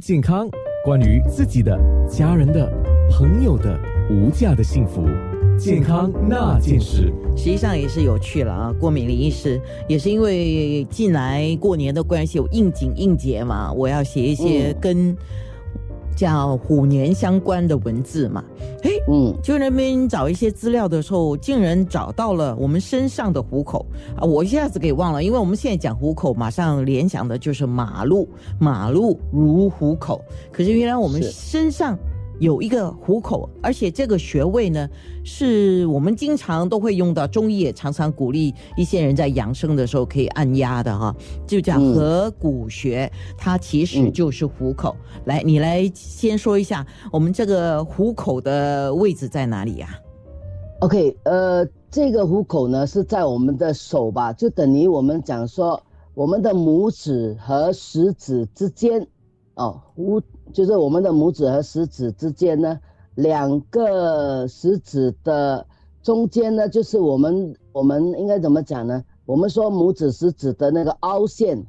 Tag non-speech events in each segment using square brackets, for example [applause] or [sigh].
健康，关于自己的、家人的、朋友的无价的幸福，健康那件事，实际上也是有趣了啊。郭敏林医师也是因为近来过年的关系，有应景应节嘛，我要写一些跟。叫虎年相关的文字嘛？哎，嗯，就那边找一些资料的时候，竟然找到了我们身上的虎口啊！我一下子给忘了，因为我们现在讲虎口，马上联想的就是马路，马路如虎口。可是原来我们身上。有一个虎口，而且这个穴位呢，是我们经常都会用到。中医也常常鼓励一些人在养生的时候可以按压的哈，就叫合谷穴，它其实就是虎口。来，你来先说一下，我们这个虎口的位置在哪里呀？OK，呃，这个虎口呢是在我们的手吧，就等于我们讲说我们的拇指和食指之间，哦，虎。就是我们的拇指和食指之间呢，两个食指的中间呢，就是我们我们应该怎么讲呢？我们说拇指食指的那个凹陷，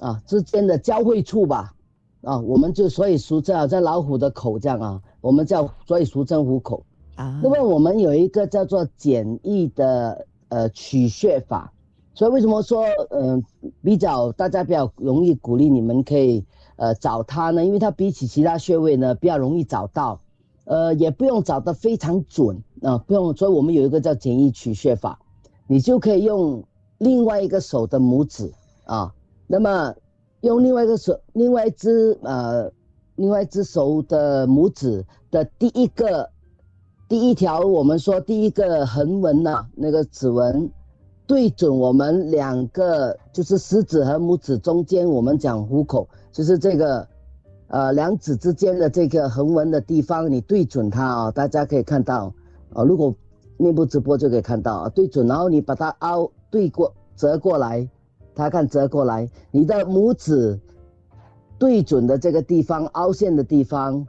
啊之间的交汇处吧，啊，我们就所以俗称好像老虎的口这样啊，我们叫所以俗称虎口啊。那么我们有一个叫做简易的呃取穴法，所以为什么说嗯比较大家比较容易鼓励你们可以。呃，找它呢，因为它比起其他穴位呢比较容易找到，呃，也不用找得非常准啊，不用。所以我们有一个叫简易取穴法，你就可以用另外一个手的拇指啊，那么用另外一个手，另外一只呃，另外一只手的拇指的第一个第一条，我们说第一个横纹呐，那个指纹。对准我们两个，就是食指和拇指中间，我们讲虎口，就是这个，呃，两指之间的这个横纹的地方，你对准它啊，大家可以看到，啊，如果面部直播就可以看到啊，对准，然后你把它凹对过折过来，他看折过来，你的拇指对准的这个地方凹陷的地方，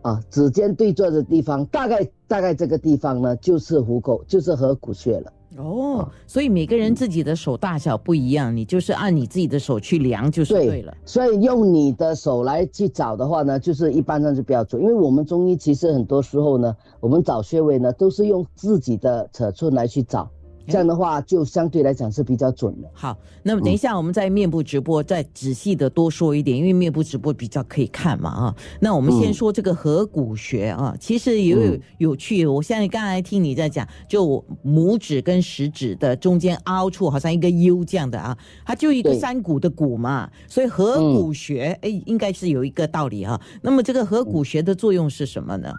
啊，指尖对坐的地方，大概大概这个地方呢，就是虎口，就是合谷穴了。哦，所以每个人自己的手大小不一样，你就是按你自己的手去量就是对了。所以用你的手来去找的话呢，就是一般上就比较准，因为我们中医其实很多时候呢，我们找穴位呢都是用自己的尺寸来去找。这样的话，就相对来讲是比较准的。好，那么等一下我们在面部直播再仔细的多说一点，因为面部直播比较可以看嘛啊。那我们先说这个合谷穴啊，其实也有有趣。我现在刚才听你在讲，就拇指跟食指的中间凹处，好像一个 U 这样的啊，它就一个山谷的谷嘛，所以合谷穴哎，应该是有一个道理啊。那么这个合谷穴的作用是什么呢？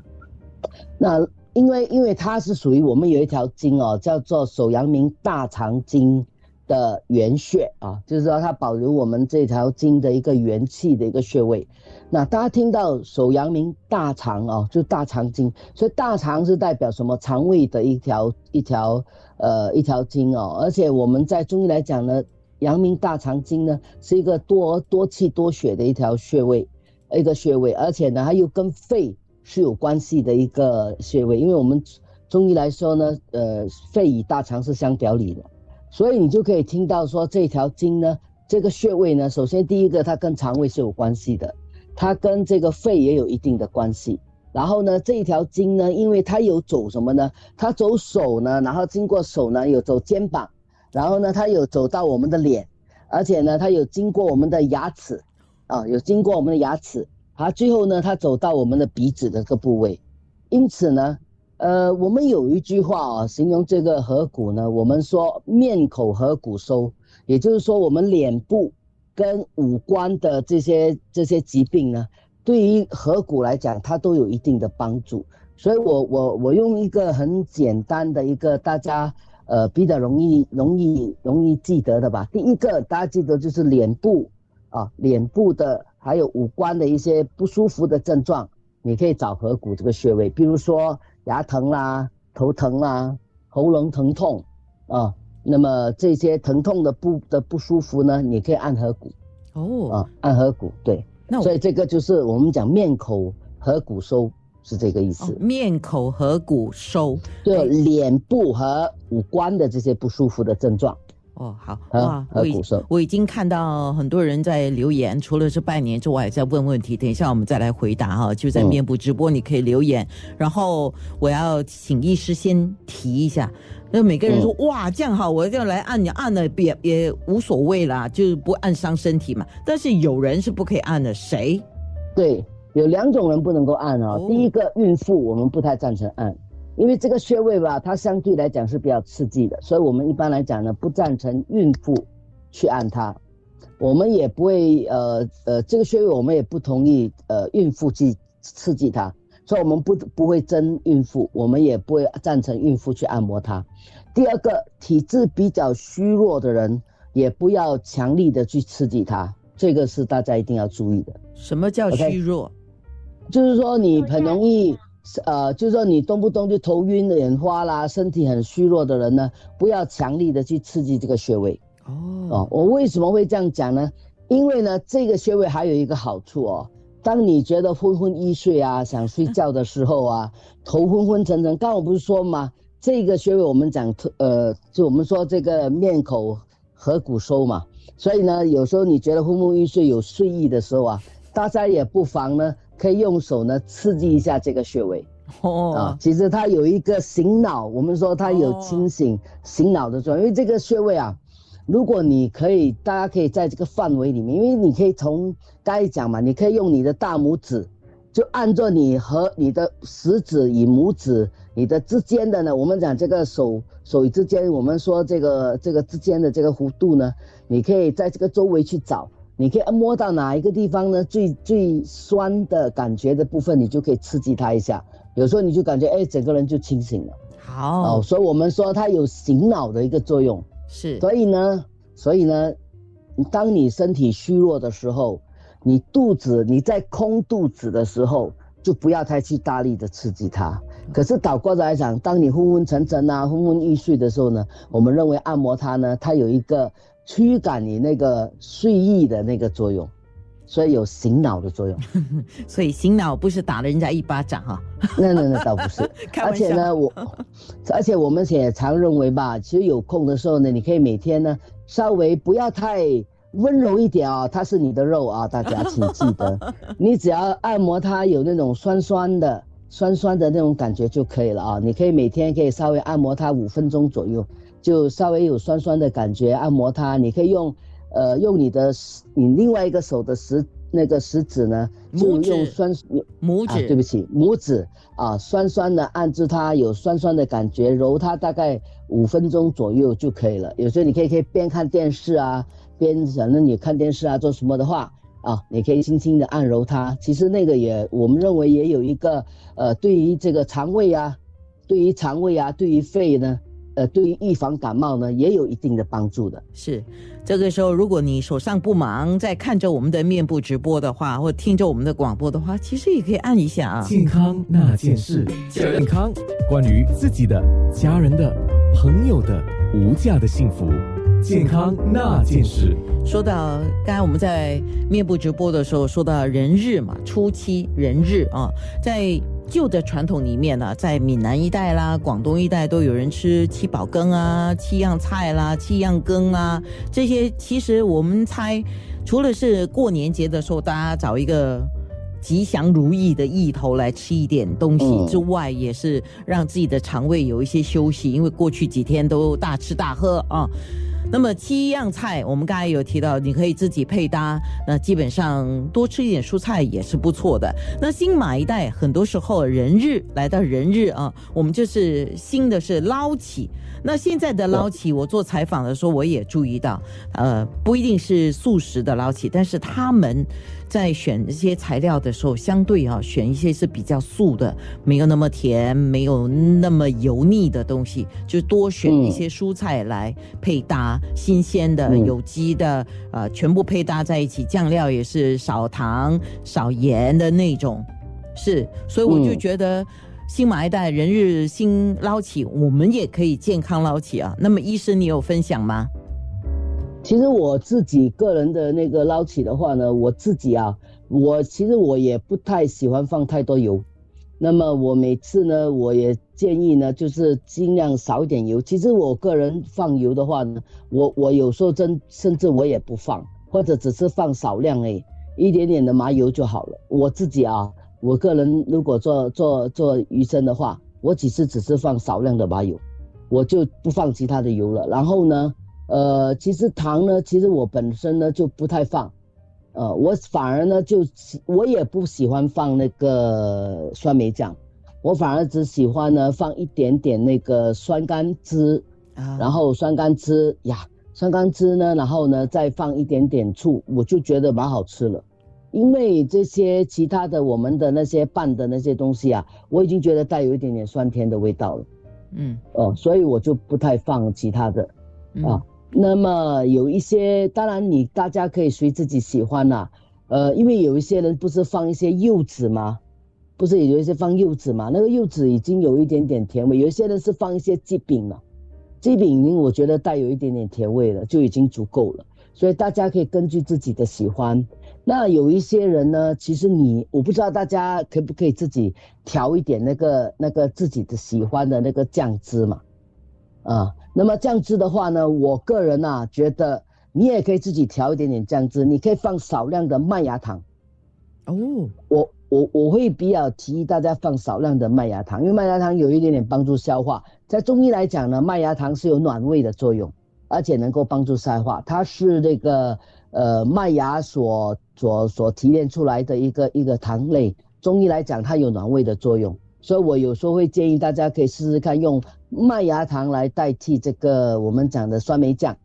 那。因为，因为它是属于我们有一条经哦，叫做手阳明大肠经的原穴啊，就是说它保留我们这条经的一个元气的一个穴位。那大家听到手阳明大肠哦，就大肠经，所以大肠是代表什么？肠胃的一条一条呃一条经哦。而且我们在中医来讲呢，阳明大肠经呢是一个多多气多血的一条穴位，一个穴位，而且呢它又跟肺。是有关系的一个穴位，因为我们中医来说呢，呃，肺与大肠是相表里的，所以你就可以听到说这条经呢，这个穴位呢，首先第一个它跟肠胃是有关系的，它跟这个肺也有一定的关系。然后呢，这一条经呢，因为它有走什么呢？它走手呢，然后经过手呢，有走肩膀，然后呢，它有走到我们的脸，而且呢，它有经过我们的牙齿，啊，有经过我们的牙齿。啊，最后呢，他走到我们的鼻子的这个部位，因此呢，呃，我们有一句话啊，形容这个颌骨呢，我们说面口颌骨收，也就是说，我们脸部跟五官的这些这些疾病呢，对于颌骨来讲，它都有一定的帮助。所以我我我用一个很简单的一个大家呃比较容易容易容易记得的吧。第一个大家记得就是脸部啊，脸部的。还有五官的一些不舒服的症状，你可以找合谷这个穴位，比如说牙疼啦、头疼啦、喉咙疼痛啊，那么这些疼痛的不的不舒服呢，你可以按合谷。哦，啊，按合谷，对。那所以这个就是我们讲面口合谷收是这个意思。面口合谷收，对，脸部和五官的这些不舒服的症状。哦，好啊哇，我我已经看到很多人在留言，除了是拜年之外，在问问题。等一下我们再来回答哈，就在嗯面部直播你可以留言。然后我要请医师先提一下，那每个人说、哇这样好，我要来按，你按了也也无所谓啦，就是不按伤身体嘛。但是有人是不可以按的，谁？对，有两种人不能够按哦。哦第一个，孕妇我们不太赞成按，因为这个穴位吧，它相对来讲是比较刺激的，所以我们一般来讲呢，不赞成孕妇去按它。我们也不会呃呃，这个穴位我们也不同意呃孕妇去刺激它，所以我们不不会针孕妇，我们也不会赞成孕妇去按摩它。第二个，体质比较虚弱的人，也不要强力的去刺激它，这个是大家一定要注意的。什么叫虚弱？就是说你很容易，呃，就是说你动不动就头晕、眼花啦，身体很虚弱的人呢，不要强力的去刺激这个穴位哦哦。我为什么会这样讲呢？因为呢，这个穴位还有一个好处哦，当你觉得昏昏欲睡啊，想睡觉的时候啊，头昏昏沉沉，刚刚我不是说吗？这个穴位我们讲特呃，就我们说这个面口合谷收嘛，所以呢，有时候你觉得昏昏欲睡有睡意的时候啊，大家也不妨呢，可以用手呢刺激一下这个穴位。哦。啊哦。其实它有一个醒脑，我们说它有清醒、醒脑的作用，因为这个穴位啊，如果你可以，大家可以在这个范围里面，因为你可以从刚才讲嘛，你可以用你的大拇指，就按照你和你的食指与拇指你的之间的呢，我们讲这个手手与之间，我们说这个这个之间的这个弧度呢，你可以在这个周围去找，你可以摸到哪一个地方呢？最最酸的感觉的部分，你就可以刺激它一下。有时候你就感觉哎，整个人就清醒了好哦。所以我们说它有醒脑的一个作用。是所以呢，所以呢，当你身体虚弱的时候，你肚子你在空肚子的时候，就不要太去大力的刺激它。可是倒过来讲，当你昏昏沉沉啊、昏昏欲睡的时候呢，我们认为按摩它呢，它有一个驱赶你那个睡意的那个作用，所以有醒脑的作用。[laughs] 所以醒脑不是打了人家一巴掌 [laughs] 哈，那那那倒不是。[laughs] 而且呢，我，而且我们也常认为吧，其实有空的时候呢，你可以每天呢稍微不要太温柔一点啊、它是你的肉啊，大家请记得，你只要按摩它有那种酸酸的、酸酸的那种感觉就可以了啊。你可以每天可以稍微按摩它五分钟左右，就稍微有酸酸的感觉，按摩它。你可以用，呃，用你的食你另外一个手的食那个食指呢，就用酸啊，拇指，对不起，拇指啊，酸酸的按住它，有酸酸的感觉，揉它大概五分钟左右就可以了。有时候你可以可以边看电视啊，边反正你看电视啊做什么的话啊，你可以轻轻的按揉它。其实那个也我们认为也有一个呃，对于这个肠胃啊，对于肠胃啊，对于肺呢，呃，对于预防感冒呢，也有一定的帮助的。是这个时候，如果你手上不忙，在看着我们的面部直播的话，或听着我们的广播的话，其实也可以按一下啊。健康那件事，健康关于自己的、家人的、朋友的无价的幸福，健康那件事。说到刚才我们在面部直播的时候说到人日嘛，初期人日啊，在旧的传统里面呢，在闽南一带啦、广东一带都有人吃七宝羹啊、七样菜啦、七样羹啊，这些其实我们猜，除了是过年节的时候大家找一个。吉祥如意的意头来吃一点东西嗯之外，也是让自己的肠胃有一些休息，因为过去几天都大吃大喝啊。那么七样菜，我们刚才有提到，你可以自己配搭，那基本上多吃一点蔬菜也是不错的。那新马一代很多时候人日来到人日啊，我们就是新的是捞起。那现在的捞起，我做采访的时候我也注意到，呃，不一定是素食的捞起，但是他们在选这些材料的时候，相对啊选一些是比较素的，没有那么甜，没有那么油腻的东西，就多选一些蔬菜来配搭，新鲜的、嗯有机的，呃，全部配搭在一起，酱料也是少糖、少盐的那种，是，所以我就嗯觉得。新马一代人日新捞起，我们也可以健康捞起啊。那么，医生，你有分享吗？其实我自己个人的那个捞起的话呢，我自己啊，我其实我也不太喜欢放太多油，那么我每次呢，我也建议呢，就是尽量少一点油。其实我个人放油的话呢，我我有时候真甚至我也不放，或者只是放少量诶，一点点的麻油就好了。我自己啊，我个人如果做做做鱼生的话，我其实只是放少量的麻油，我就不放其他的油了。然后呢，呃，其实糖呢，其实我本身呢就不太放。呃，我反而呢，就我也不喜欢放那个酸梅酱，我反而只喜欢呢放一点点那个酸甘汁，啊，然后酸甘汁呀，酸甘汁呢，然后呢再放一点点醋，我就觉得蛮好吃了。因为这些其他的我们的那些拌的那些东西啊，我已经觉得带有一点点酸甜的味道了，嗯，哦，所以我就不太放其他的，啊。那么有一些，当然你大家可以随自己喜欢啦，呃，因为有一些人不是放一些柚子吗？不是有一些放柚子吗？那个柚子已经有一点点甜味，有一些人是放一些鸡饼了，鸡饼我觉得带有一点点甜味了，就已经足够了。所以大家可以根据自己的喜欢。那有一些人呢，其实你我不知道大家可不可以自己调一点那个那个自己的喜欢的那个酱汁嘛？啊，那么酱汁的话呢，我个人啊觉得你也可以自己调一点点酱汁，你可以放少量的麦芽糖。哦，我我我会比较提议大家放少量的麦芽糖，因为麦芽糖有一点点帮助消化。在中医来讲呢，麦芽糖是有暖胃的作用，而且能够帮助消化。它是那个呃麦芽所所所提炼出来的一个一个糖类，中医来讲它有暖胃的作用。所以我有时候会建议大家可以试试看用麦芽糖来代替这个我们讲的酸梅酱，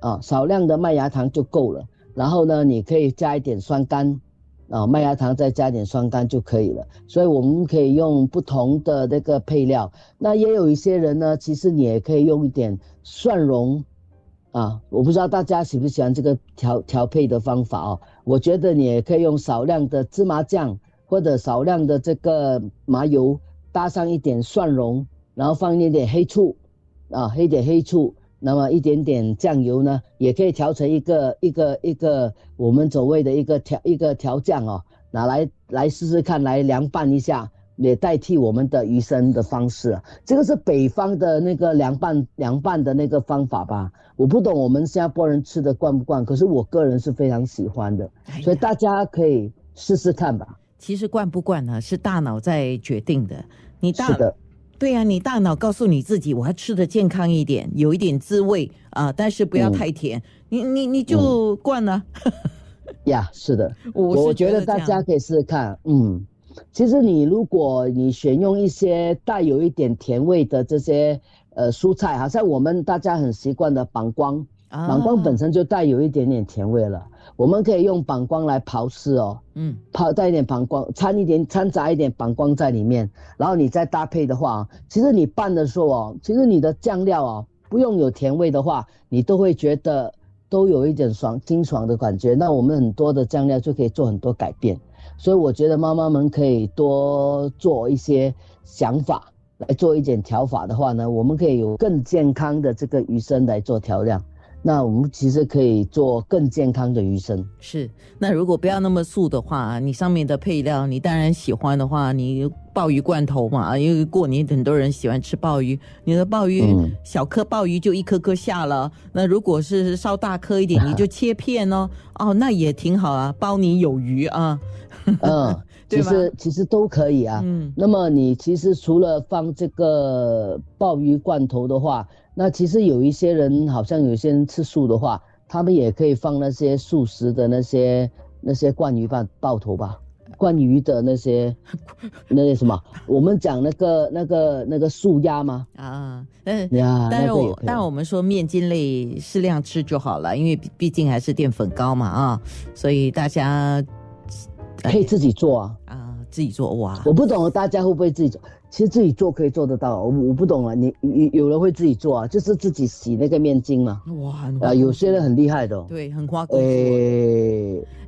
啊，少量的麦芽糖就够了。然后呢，你可以加一点酸甘，啊，麦芽糖再加点酸甘就可以了。所以我们可以用不同的那个配料。那也有一些人呢，其实你也可以用一点蒜蓉，啊，我不知道大家喜不喜欢这个调调配的方法哦。我觉得你也可以用少量的芝麻酱。或者少量的这个麻油，搭上一点蒜蓉，然后放一点点黑醋，啊，黑点黑醋，那么一点点酱油呢，也可以调成一个一个一个我们所谓的一个调一个调酱哦，拿来来试试看，来凉拌一下，也代替我们的鱼生的方式。这个是北方的那个凉拌凉拌的那个方法吧？我不懂我们新加坡人吃的惯不惯，可是我个人是非常喜欢的，所以大家可以试试看吧。其实惯不惯呢，是大脑在决定的。你大的，对呀，你大脑告诉你自己，我要吃的健康一点，有一点滋味啊，但是不要太甜。你你你就惯了。[laughs] 呀，是的，[laughs] 我觉得大家可以试试看。嗯，其实你如果你选用一些带有一点甜味的这些呃蔬菜，好像我们大家很习惯的膀胱，膀胱本身就带有一点点甜味了。我们可以用膀胱来刨丝哦，嗯，刨带一点膀胱，掺一点掺杂一点膀胱在里面，然后你再搭配的话，其实你拌的时候哦，其实你的酱料哦，不用有甜味的话，你都会觉得都有一点爽清爽的感觉。那我们很多的酱料就可以做很多改变，所以我觉得妈妈们可以多做一些想法来做一点调法的话呢，我们可以有更健康的这个鱼生来做调料。那我们其实可以做更健康的鱼生。是，那如果不要那么素的话，你上面的配料，你当然喜欢的话，你鲍鱼罐头嘛，因为过年很多人喜欢吃鲍鱼，你的鲍鱼小颗鲍鱼就一颗颗下了。那如果是稍大颗一点，你就切片哦，哦，那也挺好啊，包你有余啊。嗯，[laughs] 其实其实都可以啊。嗯，那么你其实除了放这个鲍鱼罐头的话。那其实有一些人，好像有些人吃素的话，他们也可以放那些素食的那些那些罐鱼饭爆头吧，罐鱼的那些 [laughs] 那些什么，我们讲那个那个那个素鸭吗？啊，嗯呀，但是我但我们说面筋类适量吃就好了，因为毕竟还是淀粉高嘛啊，所以大家可以自己做啊啊，自己做哇，我不懂大家会不会自己做。其实自己做可以做得到，我我不懂啊，你有有人会自己做啊，就是自己洗那个面筋嘛。哇，啊，有些人很厉害的，对，很花功夫。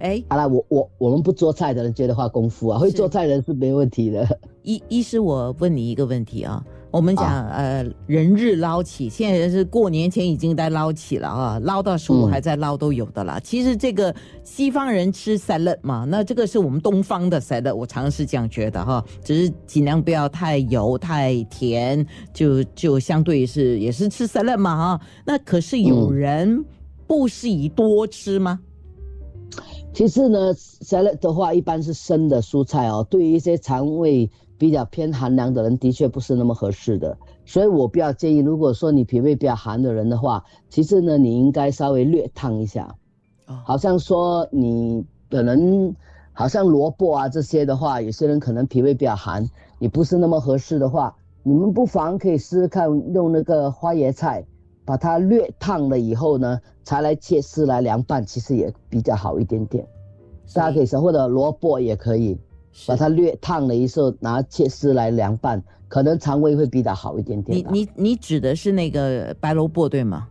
哎，哎，好了，我我我们不做菜的人觉得花功夫啊，会做菜的人是没问题的。医医师，我问你一个问题啊，我们讲、呃人日捞起，现在是过年前已经在捞起了啊，捞到十五嗯还在捞都有的啦。其实这个西方人吃 salad 嘛，那这个是我们东方的 salad，我常常是这样觉得哈，只是尽量不要太油太甜，就就相对是也是吃 salad 嘛哈。那可是有嗯人不适宜多吃吗？其实呢，salad 的话一般是生的蔬菜哦，对于一些肠胃比较偏寒凉的人，的确不是那么合适的。所以我比较建议，如果说你脾胃比较寒的人的话，其实呢，你应该稍微略烫一下。哦好像说你可能好像萝卜啊这些的话，有些人可能脾胃比较寒，你不是那么合适的话，你们不妨可以试试看用那个花椰菜，把它略烫了以后呢，才来切丝来凉拌，其实也比较好一点点。大家可以试，或者萝卜也可以，是把它略烫了以后，拿切丝来凉拌，可能肠胃会比较好一点点。你你你指的是那个白萝卜对吗？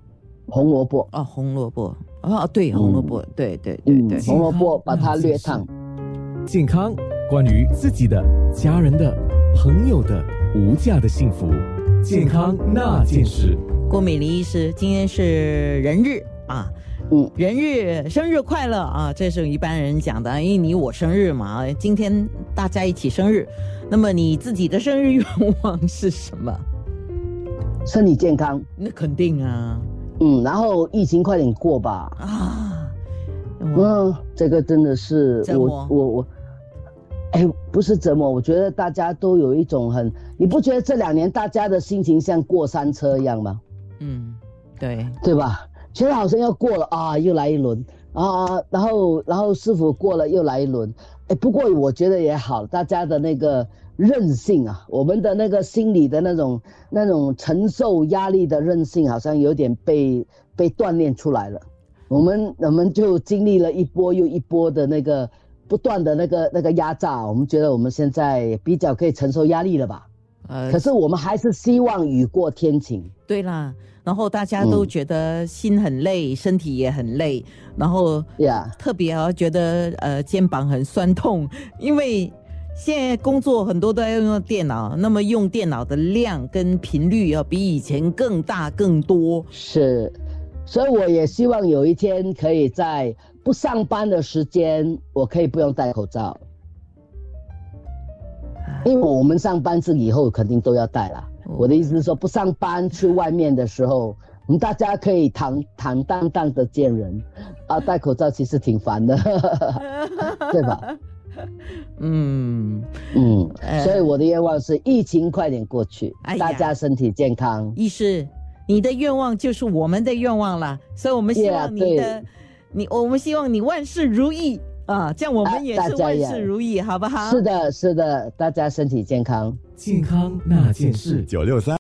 红萝卜，哦，红萝卜哦，对，红萝卜，对对对对，嗯红萝卜把它略烫。健康，关于自己的、家人的、朋友的无价的幸福，健康那件事。郭美玲医师，今天是人日啊。嗯，人日生日快乐啊！这是一般人讲的，因为你我生日嘛，今天大家一起生日。那么你自己的生日愿望是什么？身体健康，那肯定啊嗯，然后疫情快点过吧。啊！我嗯，这个真的是我我我，哎，不是折磨，我觉得大家都有一种很，你不觉得这两年大家的心情像过山车一样吗？嗯，对，对吧？觉得好像要过了啊，又来一轮啊，然后然后师傅过了又来一轮，哎，不过我觉得也好，大家的那个韧性啊，我们的那个心理的那种那种承受压力的韧性，好像有点被被锻炼出来了。我们我们就经历了一波又一波的那个不断的那个那个压榨，我们觉得我们现在比较可以承受压力了吧？呃可，是我们还是希望雨过天晴。对啦。然后大家都嗯觉得心很累，身体也很累，然后呀、特别啊，觉得呃肩膀很酸痛，[laughs] 因为现在工作很多都要用电脑，那么用电脑的量跟频率要比以前更大更多。是，所以我也希望有一天可以在不上班的时间，我可以不用戴口罩，因为我们上班是以后肯定都要戴啦。我的意思是说，不上班去外面的时候，我们大家可以坦坦荡荡的见人，啊，戴口罩其实挺烦的，[laughs] 对吧？嗯，嗯呃，所以我的愿望是疫情快点过去，哎大家身体健康。医师，你的愿望就是我们的愿望啦，所以我们希望你的你，我们希望你万事如意啊，这样我啊们也是万大家也事如意，好不好？是的，是的，大家身体健康。健康那件事，九六三。